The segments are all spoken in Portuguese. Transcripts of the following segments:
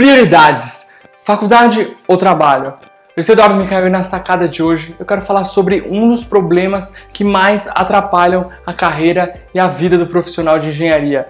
Prioridades: faculdade ou trabalho? Eu sou Eduardo Micael e na sacada de hoje eu quero falar sobre um dos problemas que mais atrapalham a carreira e a vida do profissional de engenharia.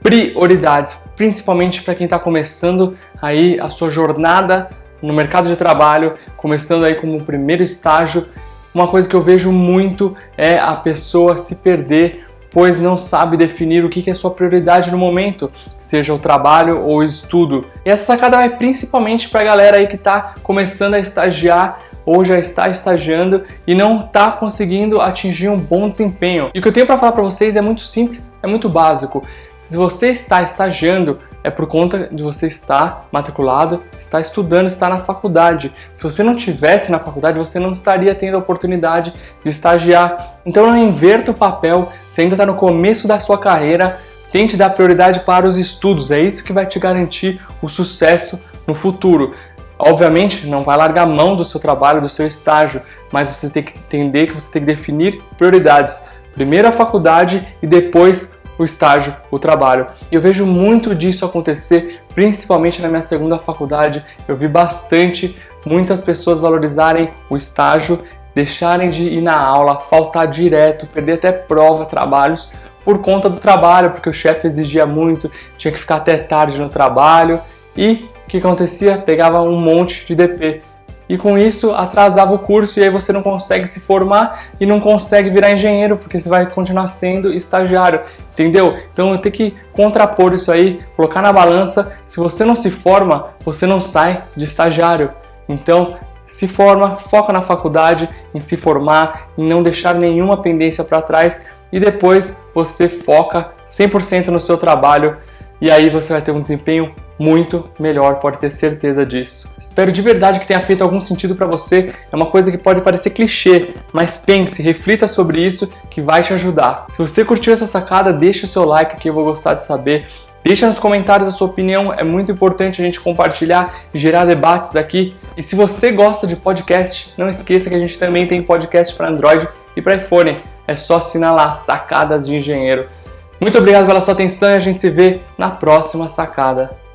Prioridades, principalmente para quem está começando aí a sua jornada no mercado de trabalho, começando aí como primeiro estágio. Uma coisa que eu vejo muito é a pessoa se perder pois não sabe definir o que é sua prioridade no momento, seja o trabalho ou o estudo. E essa sacada vai principalmente para a galera aí que está começando a estagiar ou já está estagiando e não está conseguindo atingir um bom desempenho. E o que eu tenho para falar para vocês é muito simples, é muito básico. Se você está estagiando, é por conta de você estar matriculado, estar estudando, estar na faculdade. Se você não tivesse na faculdade, você não estaria tendo a oportunidade de estagiar. Então não inverta o papel, você ainda está no começo da sua carreira, tente dar prioridade para os estudos, é isso que vai te garantir o sucesso no futuro. Obviamente, não vai largar a mão do seu trabalho, do seu estágio, mas você tem que entender que você tem que definir prioridades. Primeiro a faculdade e depois o estágio, o trabalho. Eu vejo muito disso acontecer, principalmente na minha segunda faculdade. Eu vi bastante muitas pessoas valorizarem o estágio, deixarem de ir na aula, faltar direto, perder até prova, trabalhos por conta do trabalho, porque o chefe exigia muito, tinha que ficar até tarde no trabalho e o que acontecia? Pegava um monte de DP e com isso atrasava o curso e aí você não consegue se formar e não consegue virar engenheiro porque você vai continuar sendo estagiário, entendeu? Então eu tenho que contrapor isso aí, colocar na balança. Se você não se forma, você não sai de estagiário. Então se forma, foca na faculdade, em se formar, em não deixar nenhuma pendência para trás e depois você foca 100% no seu trabalho e aí você vai ter um desempenho muito melhor, pode ter certeza disso. Espero de verdade que tenha feito algum sentido para você. É uma coisa que pode parecer clichê, mas pense, reflita sobre isso que vai te ajudar. Se você curtiu essa sacada, deixa o seu like que eu vou gostar de saber. Deixa nos comentários a sua opinião, é muito importante a gente compartilhar e gerar debates aqui. E se você gosta de podcast, não esqueça que a gente também tem podcast para Android e para iPhone. É só assinar lá, Sacadas de Engenheiro. Muito obrigado pela sua atenção e a gente se vê na próxima sacada.